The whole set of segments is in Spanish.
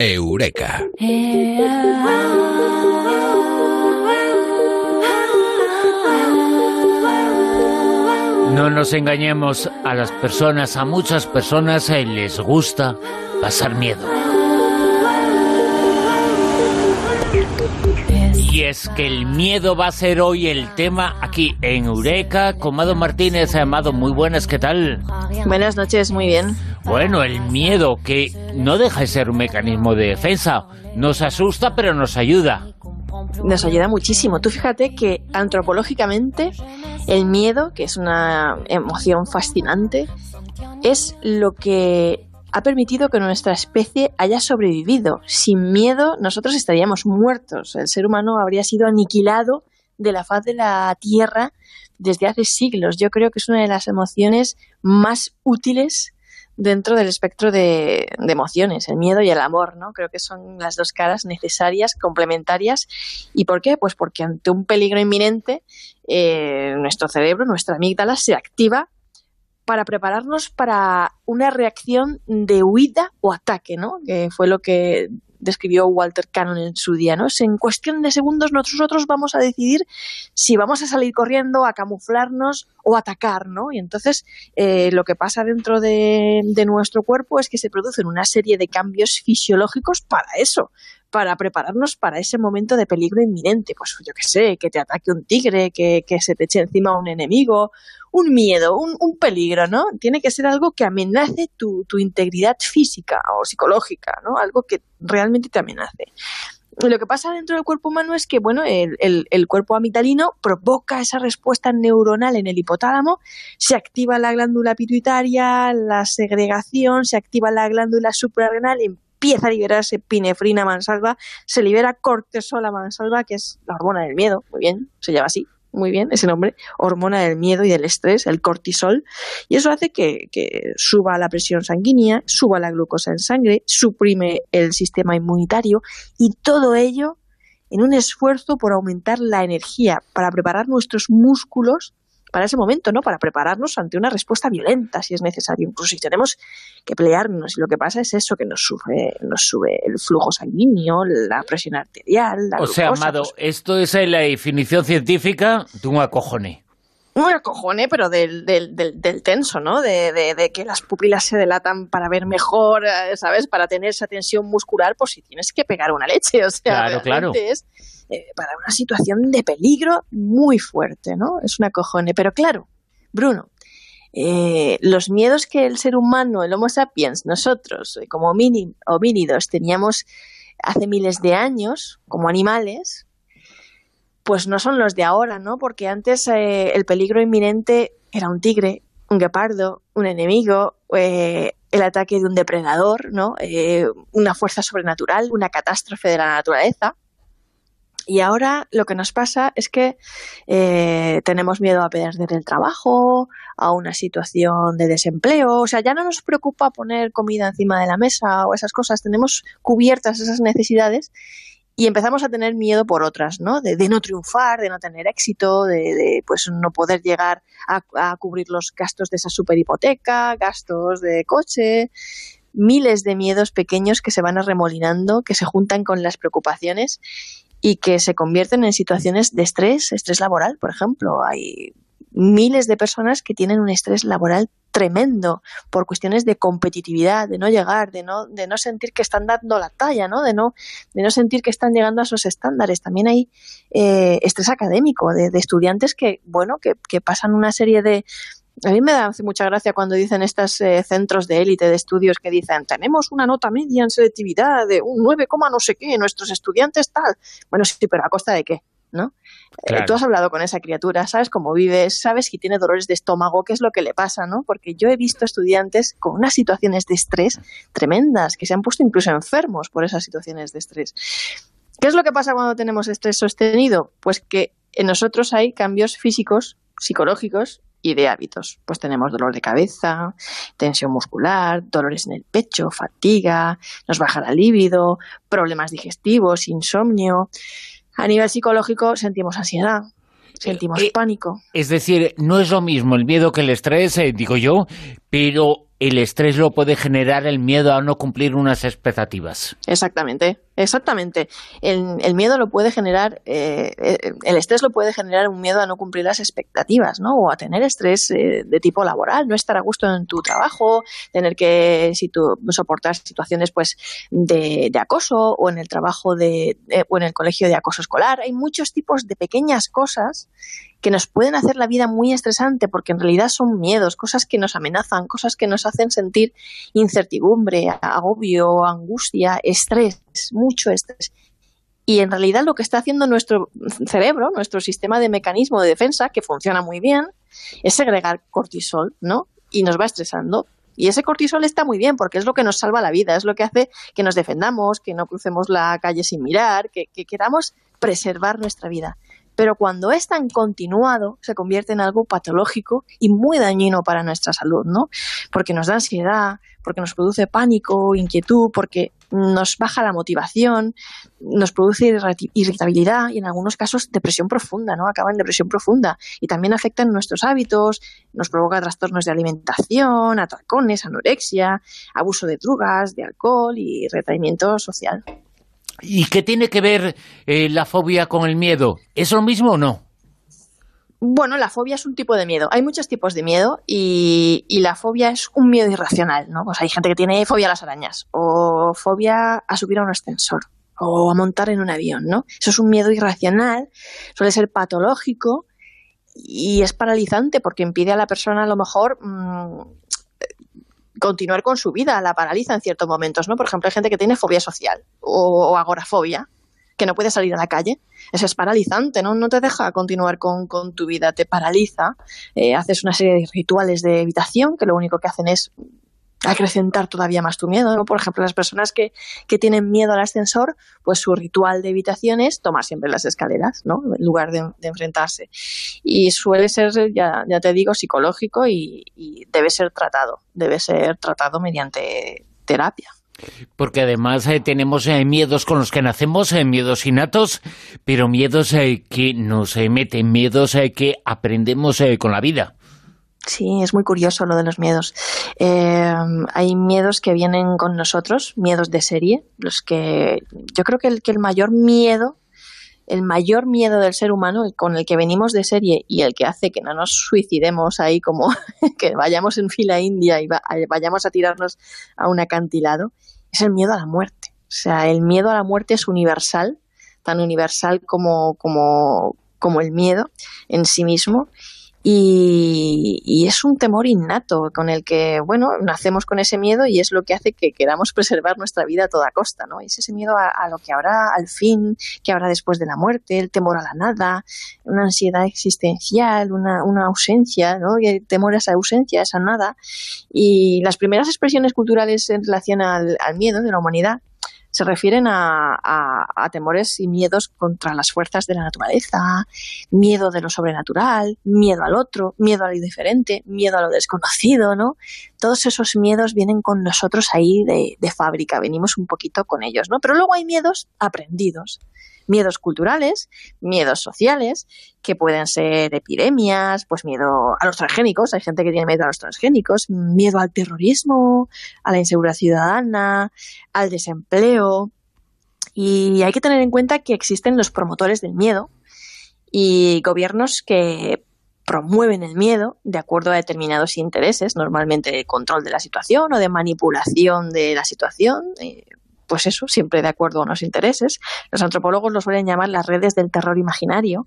Eureka. No nos engañemos a las personas, a muchas personas eh, les gusta pasar miedo. Y es que el miedo va a ser hoy el tema aquí en Eureka con Mado Martínez. Amado, muy buenas, ¿qué tal? Buenas noches, muy bien. Bueno, el miedo que no deja de ser un mecanismo de defensa. Nos asusta, pero nos ayuda. Nos ayuda muchísimo. Tú fíjate que antropológicamente el miedo, que es una emoción fascinante, es lo que ha permitido que nuestra especie haya sobrevivido. Sin miedo nosotros estaríamos muertos. El ser humano habría sido aniquilado de la faz de la Tierra desde hace siglos. Yo creo que es una de las emociones más útiles dentro del espectro de, emociones, el miedo y el amor, ¿no? Creo que son las dos caras necesarias, complementarias. ¿Y por qué? Pues porque ante un peligro inminente, eh, nuestro cerebro, nuestra amígdala, se activa para prepararnos para una reacción de huida o ataque, ¿no? Que fue lo que describió Walter Cannon en su día, ¿no? en cuestión de segundos nosotros vamos a decidir si vamos a salir corriendo, a camuflarnos o atacar, ¿no? Y entonces eh, lo que pasa dentro de, de nuestro cuerpo es que se producen una serie de cambios fisiológicos para eso, para prepararnos para ese momento de peligro inminente. Pues yo qué sé, que te ataque un tigre, que, se te eche encima un enemigo, un miedo, un, un, peligro, ¿no? Tiene que ser algo que amenace tu, tu integridad física o psicológica, ¿no? Algo que realmente te amenace. Lo que pasa dentro del cuerpo humano es que, bueno, el, el, cuerpo amigdalino provoca esa respuesta neuronal en el hipotálamo, se activa la glándula pituitaria, la segregación, se activa la glándula suprarrenal, empieza a liberarse pinefrina mansalva, se libera cortisol a mansalva, que es la hormona del miedo, muy bien, se llama así, muy bien ese nombre, hormona del miedo y del estrés, el cortisol, y eso hace que, que, suba la presión sanguínea, suba la glucosa en sangre, suprime el sistema inmunitario y todo ello en un esfuerzo por aumentar la energía para preparar nuestros músculos para ese momento, ¿no? Para prepararnos ante una respuesta violenta, si es necesario. Incluso si tenemos que pelearnos. Y lo que pasa es eso, que nos sube, nos sube el flujo sanguíneo, la presión arterial, la O sea, Amado, pues esto es la definición científica de un acojone. Un acojone, pero del, del, del, tenso, ¿no? De, de, que las pupilas se delatan para ver mejor, eh, ¿sabes? Para tener esa tensión muscular, pues si tienes que pegar una leche. O sea, claro, claro. es eh, para una situación de peligro muy fuerte, ¿no? Es una cojone. Pero claro, Bruno, eh, los miedos que el ser humano, el Homo sapiens, nosotros, como homínidos, teníamos hace miles de años, como animales, pues no son los de ahora, ¿no? Porque antes el peligro inminente era un tigre, un guepardo, un enemigo, el ataque de un depredador, ¿no? una fuerza sobrenatural, una catástrofe de la naturaleza. Y ahora lo que nos pasa es que eh, tenemos miedo a perder el trabajo, a una situación de desempleo. O sea, ya no nos preocupa poner comida encima de la mesa o esas cosas. Tenemos cubiertas esas necesidades y empezamos a tener miedo por otras, ¿no? De, no triunfar, de no tener éxito, de, pues no poder llegar a, a, cubrir los gastos de esa super hipoteca, gastos de coche, miles de miedos pequeños que se van arremolinando, que se juntan con las preocupaciones y que se convierten en situaciones de estrés, estrés laboral, por ejemplo. Hay miles de personas que tienen un estrés laboral tremendo por cuestiones de competitividad, de no llegar, de no, de no sentir que están dando la talla, ¿no? De, no, de no sentir que están llegando a esos estándares. También hay eh, estrés académico de, de, estudiantes que, bueno, que, que pasan una serie de, a mí me da mucha gracia cuando dicen estos eh, centros de élite de estudios que dicen tenemos una nota media en selectividad de un 9, no sé qué, nuestros estudiantes tal. Bueno, sí, pero ¿a costa de qué? ¿No? Eh, tú has hablado con esa criatura, sabes cómo vives, sabes si tiene dolores de estómago, qué es lo que le pasa, ¿no? Porque yo he visto estudiantes con unas situaciones de estrés tremendas, que se han puesto incluso enfermos por esas situaciones de estrés. ¿Qué es lo que pasa cuando tenemos estrés sostenido? Pues que en nosotros hay cambios físicos, psicológicos y de hábitos. Pues tenemos dolor de cabeza, tensión muscular, dolores en el pecho, fatiga, nos baja la libido, problemas digestivos, insomnio. A nivel psicológico sentimos ansiedad, sentimos eh, pánico. Es decir, no es lo mismo el miedo que el estrés, eh, digo yo, pero el estrés lo puede generar el miedo a no cumplir unas expectativas. Exactamente, exactamente. El, miedo lo puede generar, eh, eh, el estrés lo puede generar un miedo a no cumplir las expectativas, ¿no? O a tener estrés eh, de tipo laboral, no estar a gusto en tu trabajo, tener que soportar situaciones pues de, acoso o en el trabajo de, o en el colegio de acoso escolar. Hay muchos tipos de pequeñas cosas que nos pueden hacer la vida muy estresante porque en realidad son miedos, cosas que nos amenazan, cosas que nos hacen sentir incertidumbre, agobio, angustia, estrés, mucho estrés. Y en realidad lo que está haciendo nuestro cerebro, nuestro sistema de mecanismo de defensa, que funciona muy bien, es segregar cortisol, ¿no? Y nos va estresando. Y ese cortisol está muy bien porque es lo que nos salva la vida, es lo que hace que nos defendamos, que no crucemos la calle sin mirar, que, que queramos preservar nuestra vida pero cuando es tan continuado se convierte en algo patológico y muy dañino para nuestra salud, ¿no? Porque nos da ansiedad, porque nos produce pánico, inquietud, porque nos baja la motivación, nos produce irritabilidad y en algunos casos depresión profunda, ¿no? Acaba en depresión profunda y también afecta en nuestros hábitos, nos provoca trastornos de alimentación, atracones, anorexia, abuso de drogas, de alcohol y retraimiento social. ¿Y qué tiene que ver eh, la fobia con el miedo? ¿Es lo mismo o no? Bueno, la fobia es un tipo de miedo. Hay muchos tipos de miedo y, la fobia es un miedo irracional, ¿no? Pues hay gente que tiene fobia a las arañas o fobia a subir a un ascensor o a montar en un avión, ¿no? Eso es un miedo irracional, suele ser patológico y es paralizante porque impide a la persona a lo mejor mm, continuar con su vida, la paraliza en ciertos momentos, ¿no? Por ejemplo, hay gente que tiene fobia social o, agorafobia, que no puede salir a la calle. Eso es paralizante, ¿no? No te deja continuar con, tu vida, te paraliza. Eh, haces una serie de rituales de evitación que lo único que hacen es acrecentar todavía más tu miedo. ¿no? Por ejemplo, las personas que, que, tienen miedo al ascensor, pues su ritual de evitación es tomar siempre las escaleras, ¿no? En lugar de, enfrentarse. Y suele ser, ya, ya te digo, psicológico y, debe ser tratado, debe ser tratado mediante terapia. Porque además eh, tenemos eh, miedos con los que nacemos, eh, miedos innatos, pero miedos que nos meten, miedos que aprendemos con la vida. Sí, es muy curioso lo de los miedos. Eh, hay miedos que vienen con nosotros, miedos de serie, los que yo creo que el, que el mayor miedo, el mayor miedo del ser humano, con el que venimos de serie y el que hace que no nos suicidemos ahí como que vayamos en fila india y vayamos a tirarnos a un acantilado, es el miedo a la muerte. O sea, el miedo a la muerte es universal, tan universal como, como, como el miedo en sí mismo y, es un temor innato con el que, bueno, nacemos con ese miedo y es lo que hace que queramos preservar nuestra vida a toda costa, ¿no? Es ese miedo a, lo que habrá al fin, que habrá después de la muerte, el temor a la nada, una ansiedad existencial, una, ausencia, ¿no? El temor a esa ausencia, a esa nada. Y las primeras expresiones culturales en relación al miedo de la humanidad se refieren a, temores y miedos contra las fuerzas de la naturaleza, miedo de lo sobrenatural, miedo al otro, miedo a lo diferente, miedo a lo desconocido, ¿no? Todos esos miedos vienen con nosotros ahí de, de fábrica, venimos un poquito con ellos, ¿no? Pero luego hay miedos aprendidos miedos culturales, miedos sociales, que pueden ser epidemias, pues miedo a los transgénicos, hay gente que tiene miedo a los transgénicos, miedo al terrorismo, a la inseguridad ciudadana, al desempleo. Y hay que tener en cuenta que existen los promotores del miedo y gobiernos que promueven el miedo de acuerdo a determinados intereses, normalmente de control de la situación o de manipulación de la situación, eh, pues eso, siempre de acuerdo a unos intereses. Los antropólogos lo suelen llamar las redes del terror imaginario.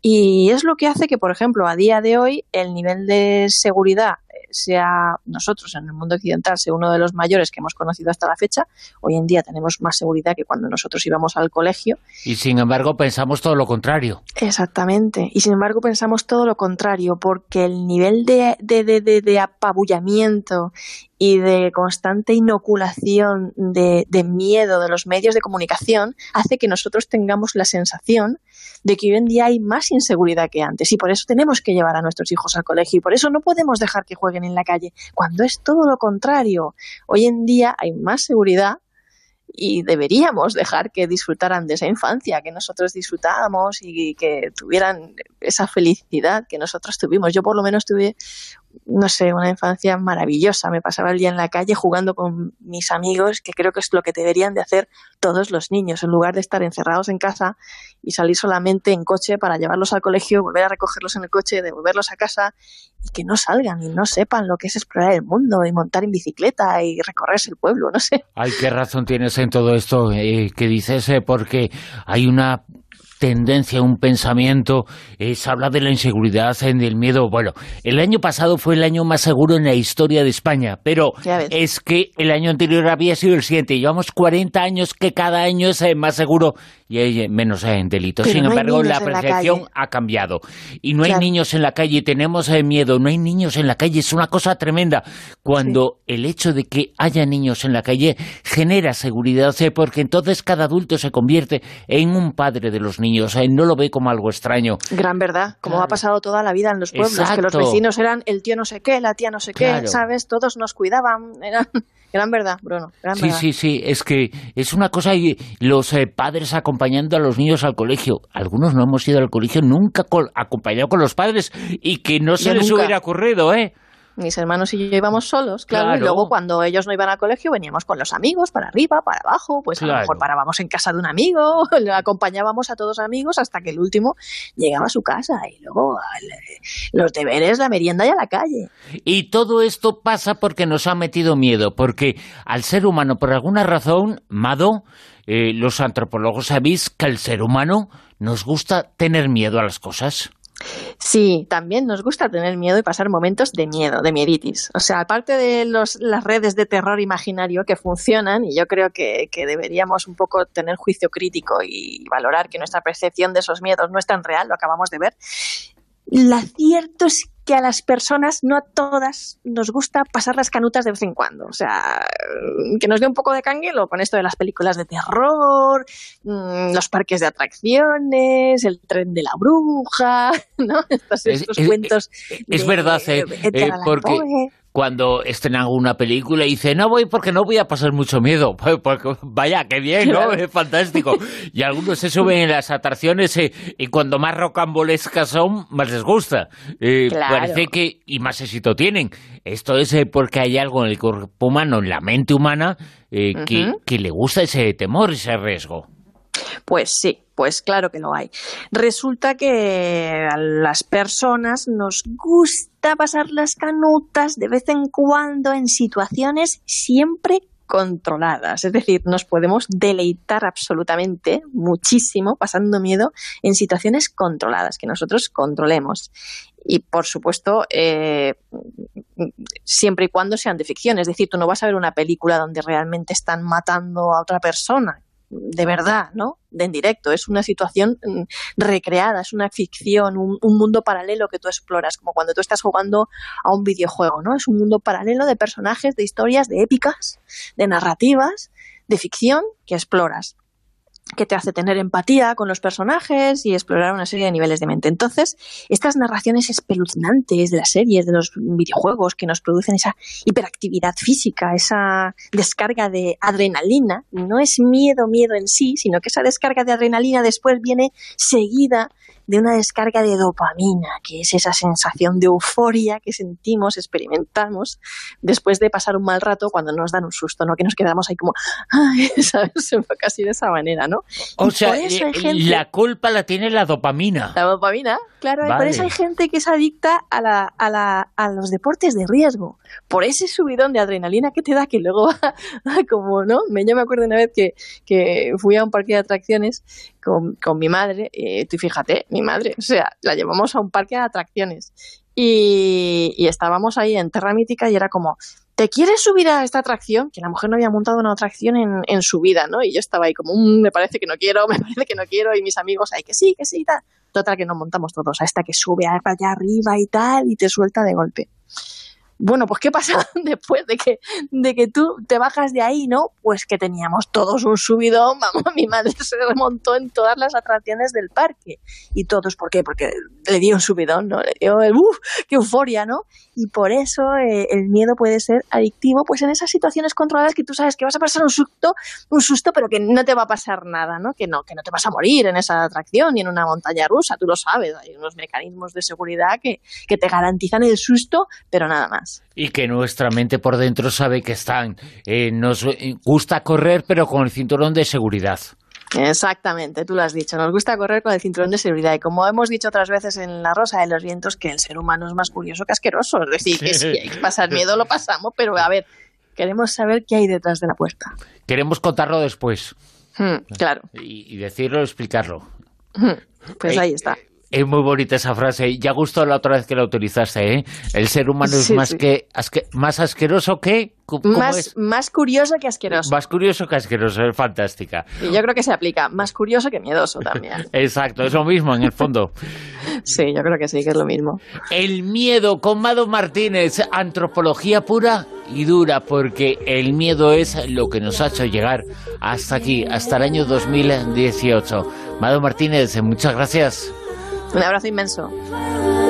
Y es lo que hace que, por ejemplo, a día de hoy el nivel de seguridad sea nosotros en el mundo occidental sea uno de los mayores que hemos conocido hasta la fecha. Hoy en día tenemos más seguridad que cuando nosotros íbamos al colegio. Y sin embargo pensamos todo lo contrario. Exactamente. Y sin embargo pensamos todo lo contrario porque el nivel de, de, de, de apabullamiento y de constante inoculación de, de, miedo de los medios de comunicación hace que nosotros tengamos la sensación de que hoy en día hay más inseguridad que antes y por eso tenemos que llevar a nuestros hijos al colegio y por eso no podemos dejar que jueguen en la calle, cuando es todo lo contrario. Hoy en día hay más seguridad y deberíamos dejar que disfrutaran de esa infancia que nosotros disfrutábamos y que tuvieran esa felicidad que nosotros tuvimos. Yo por lo menos tuve no sé, una infancia maravillosa. Me pasaba el día en la calle jugando con mis amigos, que creo que es lo que deberían de hacer todos los niños, en lugar de estar encerrados en casa y salir solamente en coche para llevarlos al colegio, volver a recogerlos en el coche, devolverlos a casa y que no salgan y no sepan lo que es explorar el mundo y montar en bicicleta y recorrerse el pueblo, no sé. Ay, qué razón tienes en todo esto eh, que dices, eh, porque hay una tendencia, un pensamiento, es hablar de la inseguridad, del miedo. Bueno, el año pasado fue el año más seguro en la historia de España, pero es que el año anterior había sido el siguiente. Llevamos 40 años que cada año es eh, más seguro y hay eh, menos eh, delitos. Sin embargo, la percepción ha cambiado. Y no hay niños en la calle, tenemos miedo, no hay niños en la calle, es una cosa tremenda. Cuando el hecho de que haya niños en la calle genera seguridad, porque entonces cada adulto se convierte en un padre de los niños niños, no lo ve como algo extraño. Gran verdad, como ha pasado toda la vida en los pueblos, que los vecinos eran el tío no sé qué, la tía no sé qué, ¿sabes? Todos nos cuidaban, eran... Gran verdad, Bruno. sí, sí, sí. Es que es una cosa y los eh, padres acompañando a los niños al colegio. Algunos no hemos ido al colegio nunca acompañado con los padres y que no se les hubiera ocurrido, ¿eh? Mis hermanos y yo íbamos solos, claro, y luego cuando ellos no iban al colegio veníamos con los amigos para arriba, para abajo, pues a lo mejor parábamos en casa de un amigo, le acompañábamos a todos amigos hasta que el último llegaba a su casa y luego los deberes, la merienda y a la calle. Y todo esto pasa porque nos ha metido miedo, porque al ser humano, por alguna razón, Mado, eh, los antropólogos sabéis que al ser humano nos gusta tener miedo a las cosas. Sí, también nos gusta tener miedo y pasar momentos de miedo, de mieditis. O sea, aparte de los, las redes de terror imaginario que funcionan, y yo creo que, que, deberíamos un poco tener juicio crítico y valorar que nuestra percepción de esos miedos no es tan real, lo acabamos de ver, lo cierto es que a las personas, no a todas, nos gusta pasar las canutas de vez en cuando. O sea, que nos dé un poco de canguelo con esto de las películas de terror, mm, los parques de atracciones, el tren de la bruja, ¿no? Estos, cuentos. Es, verdad, eh, eh porque cuando estrenan una película y dice, no voy porque no voy a pasar mucho miedo. vaya, qué bien, ¿no? Es fantástico. Y algunos se suben en las atracciones eh, y cuando más rocambolescas son, más les gusta. Eh, parece que, y más éxito tienen. Esto es eh, porque hay algo en el cuerpo humano, en la mente humana, que, que le gusta ese temor, ese riesgo. Pues sí, pues claro que lo hay. Resulta que a las personas nos gusta pasar las canutas de vez en cuando en situaciones siempre controladas. Es decir, nos podemos deleitar absolutamente muchísimo pasando miedo en situaciones controladas, que nosotros controlemos. Y por supuesto, eh, siempre y cuando sean de ficción. Es decir, tú no vas a ver una película donde realmente están matando a otra persona, de verdad, ¿no? De en directo. Es una situación mm, recreada, es una ficción, un, un, mundo paralelo que tú exploras, como cuando tú estás jugando a un videojuego, ¿no? Es un mundo paralelo de personajes, de historias, de épicas, de narrativas, de ficción que exploras que te hace tener empatía con los personajes y explorar una serie de niveles de mente. Entonces, estas narraciones espeluznantes de las series, de los videojuegos que nos producen esa hiperactividad física, esa descarga de adrenalina, no es miedo, miedo en sí, sino que esa descarga de adrenalina después viene seguida de una descarga de dopamina, que es esa sensación de euforia que sentimos, experimentamos después de pasar un mal rato cuando nos dan un susto, ¿no? Que nos quedamos ahí como, ay, ¿sabes? Casi de esa manera, ¿no? O sea, eh, la culpa la tiene la dopamina. La dopamina, claro. Y por eso hay gente que es adicta a, la, a, la, a los deportes de riesgo. Por ese subidón de adrenalina que te da, que luego como, ¿no? Yo me acuerdo una vez que, que fui a un parque de atracciones con, con mi madre, y tú fíjate, mi madre, o sea, la llevamos a un parque de atracciones y, estábamos ahí en Terra Mítica y era como, ¿te quieres subir a esta atracción? Que la mujer no había montado una atracción en, en su vida, ¿no? Y yo estaba ahí como, mm, me parece que no quiero, me parece que no quiero, y mis amigos ahí, que sí, que sí, tal. Total, que nos montamos todos a esta que sube allá arriba y tal, y te suelta de golpe. Bueno, pues ¿qué pasa después de que, de que tú te bajas de ahí, no? Pues que teníamos todos un subidón, vamos, mi madre se remontó en todas las atracciones del parque. Y todos, ¿por qué? Porque le dio un subidón, ¿no? El, uff, qué euforia, ¿no? Y por eso eh, el miedo puede ser adictivo, pues en esas situaciones controladas que tú sabes que vas a pasar un susto, un susto, pero que no te va a pasar nada, ¿no? Que no, que no te vas a morir en esa atracción ni en una montaña rusa, tú lo sabes, hay unos mecanismos de seguridad que, que te garantizan el susto, pero nada más. Y que nuestra mente por dentro sabe que están. Eh, nos gusta correr, pero con el cinturón de seguridad. Exactamente, tú lo has dicho. Nos gusta correr con el cinturón de seguridad. Y como hemos dicho otras veces en La Rosa de los Vientos, que el ser humano es más curioso que asqueroso. Es decir, que si hay que pasar miedo, lo pasamos, pero a ver, queremos saber qué hay detrás de la puerta. Queremos contarlo después. Hmm, claro. Y, decirlo, explicarlo. Hmm, pues ahí está. Es muy bonita esa frase. Ya gustó la otra vez que la utilizaste, ¿eh? El ser humano es más que más asqueroso que más, más curioso que asqueroso. Más curioso que asqueroso, es fantástica. Y yo creo que se aplica. Más curioso que miedoso también. Exacto, es lo mismo en el fondo. sí, yo creo que sí, que es lo mismo. El miedo con Mado Martínez, antropología pura y dura, porque el miedo es lo que nos ha hecho llegar hasta aquí, hasta el año 2018. Mado Martínez, muchas gracias. Un abrazo inmenso.